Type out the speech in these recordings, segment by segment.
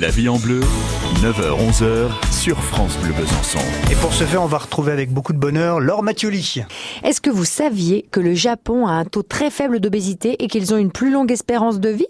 La vie en bleu, 9h-11h sur France Bleu Besançon. Et pour ce faire, on va retrouver avec beaucoup de bonheur Laure Mathioli. Est-ce que vous saviez que le Japon a un taux très faible d'obésité et qu'ils ont une plus longue espérance de vie?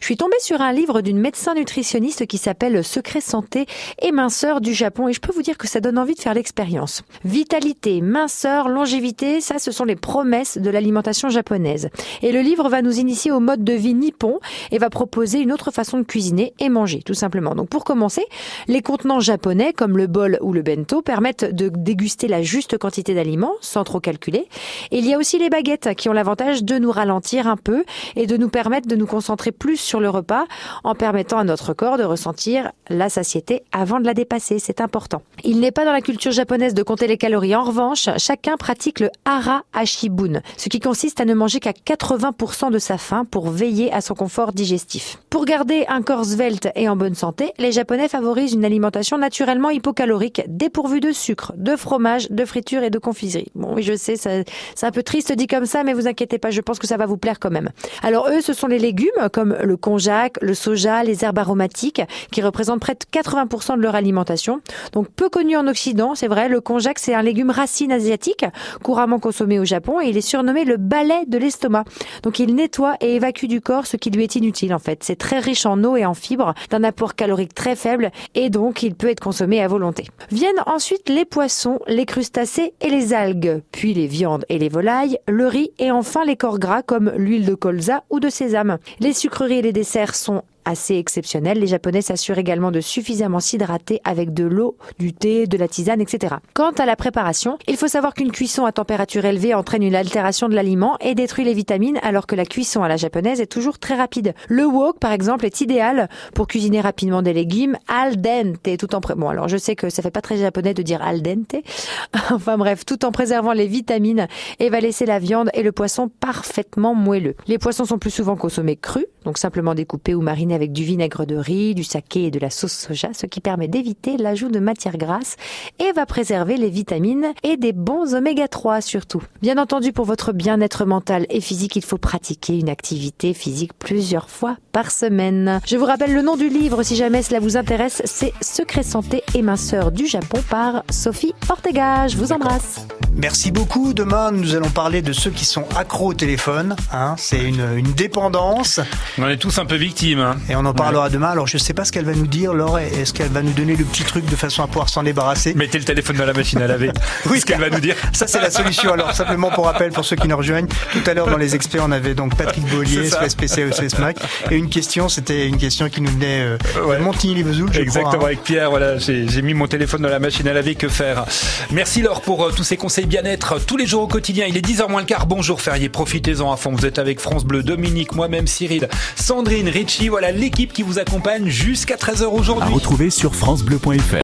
Je suis tombée sur un livre d'une médecin nutritionniste qui s'appelle Secret santé et minceur du Japon et je peux vous dire que ça donne envie de faire l'expérience. Vitalité, minceur, longévité, ça ce sont les promesses de l'alimentation japonaise. Et le livre va nous initier au mode de vie nippon et va proposer une autre façon de cuisiner et manger tout simplement. Donc pour commencer, les contenants japonais comme le bol ou le bento permettent de déguster la juste quantité d'aliments sans trop calculer. Et il y a aussi les baguettes qui ont l'avantage de nous ralentir un peu et de nous permettre de nous concentrer plus sur le repas en permettant à notre corps de ressentir la satiété avant de la dépasser. C'est important. Il n'est pas dans la culture japonaise de compter les calories. En revanche, chacun pratique le hara hashibun, ce qui consiste à ne manger qu'à 80% de sa faim pour veiller à son confort digestif. Pour garder un corps svelte et en bonne santé, les Japonais favorisent une alimentation naturellement hypocalorique, dépourvue de sucre, de fromage, de friture et de confiserie. Bon, oui, je sais, c'est un peu triste dit comme ça, mais vous inquiétez pas, je pense que ça va vous plaire quand même. Alors eux, ce sont les légumes comme le konjac, le soja, les herbes aromatiques, qui représentent près de 80% de leur alimentation. Donc peu connu en Occident, c'est vrai, le konjac c'est un légume racine asiatique, couramment consommé au Japon, et il est surnommé le balai de l'estomac. Donc il nettoie et évacue du corps ce qui lui est inutile en fait. C'est très riche en eau et en fibres, d'un apport calorique très faible, et donc il peut être consommé à volonté. Viennent ensuite les poissons, les crustacés et les algues, puis les viandes et les volailles, le riz et enfin les corps gras comme l'huile de colza ou de sésame. Les sucreries les desserts sont assez exceptionnel. Les Japonais s'assurent également de suffisamment s'hydrater avec de l'eau, du thé, de la tisane, etc. Quant à la préparation, il faut savoir qu'une cuisson à température élevée entraîne une altération de l'aliment et détruit les vitamines, alors que la cuisson à la japonaise est toujours très rapide. Le wok, par exemple, est idéal pour cuisiner rapidement des légumes al dente, tout en pré... bon alors je sais que ça fait pas très japonais de dire al dente, enfin bref, tout en préservant les vitamines et va laisser la viande et le poisson parfaitement moelleux. Les poissons sont plus souvent consommés crus, donc simplement découpés ou marinés avec du vinaigre de riz, du saké et de la sauce soja, ce qui permet d'éviter l'ajout de matières grasses et va préserver les vitamines et des bons oméga 3 surtout. Bien entendu, pour votre bien-être mental et physique, il faut pratiquer une activité physique plusieurs fois par semaine. Je vous rappelle le nom du livre si jamais cela vous intéresse, c'est Secret santé et minceur du Japon par Sophie Ortega. Je vous embrasse. Merci beaucoup. Demain, nous allons parler de ceux qui sont accros au téléphone. Hein. C'est une, une, dépendance. On en est tous un peu victimes. Hein. Et on en parlera demain. Alors, je ne sais pas ce qu'elle va nous dire, Laure. Est-ce qu'elle va nous donner le petit truc de façon à pouvoir s'en débarrasser? Mettez le téléphone dans la machine à laver. oui, ce qu'elle va nous dire. Ça, c'est la solution. Alors, simplement pour rappel, pour ceux qui nous rejoignent, tout à l'heure, dans les experts, on avait donc Patrick Bollier, SPC CSMAC. Et une question, c'était une question qui nous venait euh, ouais. de Montigny-les-Vesoul. Exactement, crois, hein. avec Pierre. Voilà, j'ai mis mon téléphone dans la machine à laver. Que faire? Merci, Laure, pour euh, tous ces conseils bien-être tous les jours au quotidien. Il est 10h moins le quart. Bonjour Férié, profitez-en à fond. Vous êtes avec France Bleu, Dominique, moi-même Cyril, Sandrine, Richie. Voilà l'équipe qui vous accompagne jusqu'à 13h aujourd'hui. À retrouver sur francebleu.fr.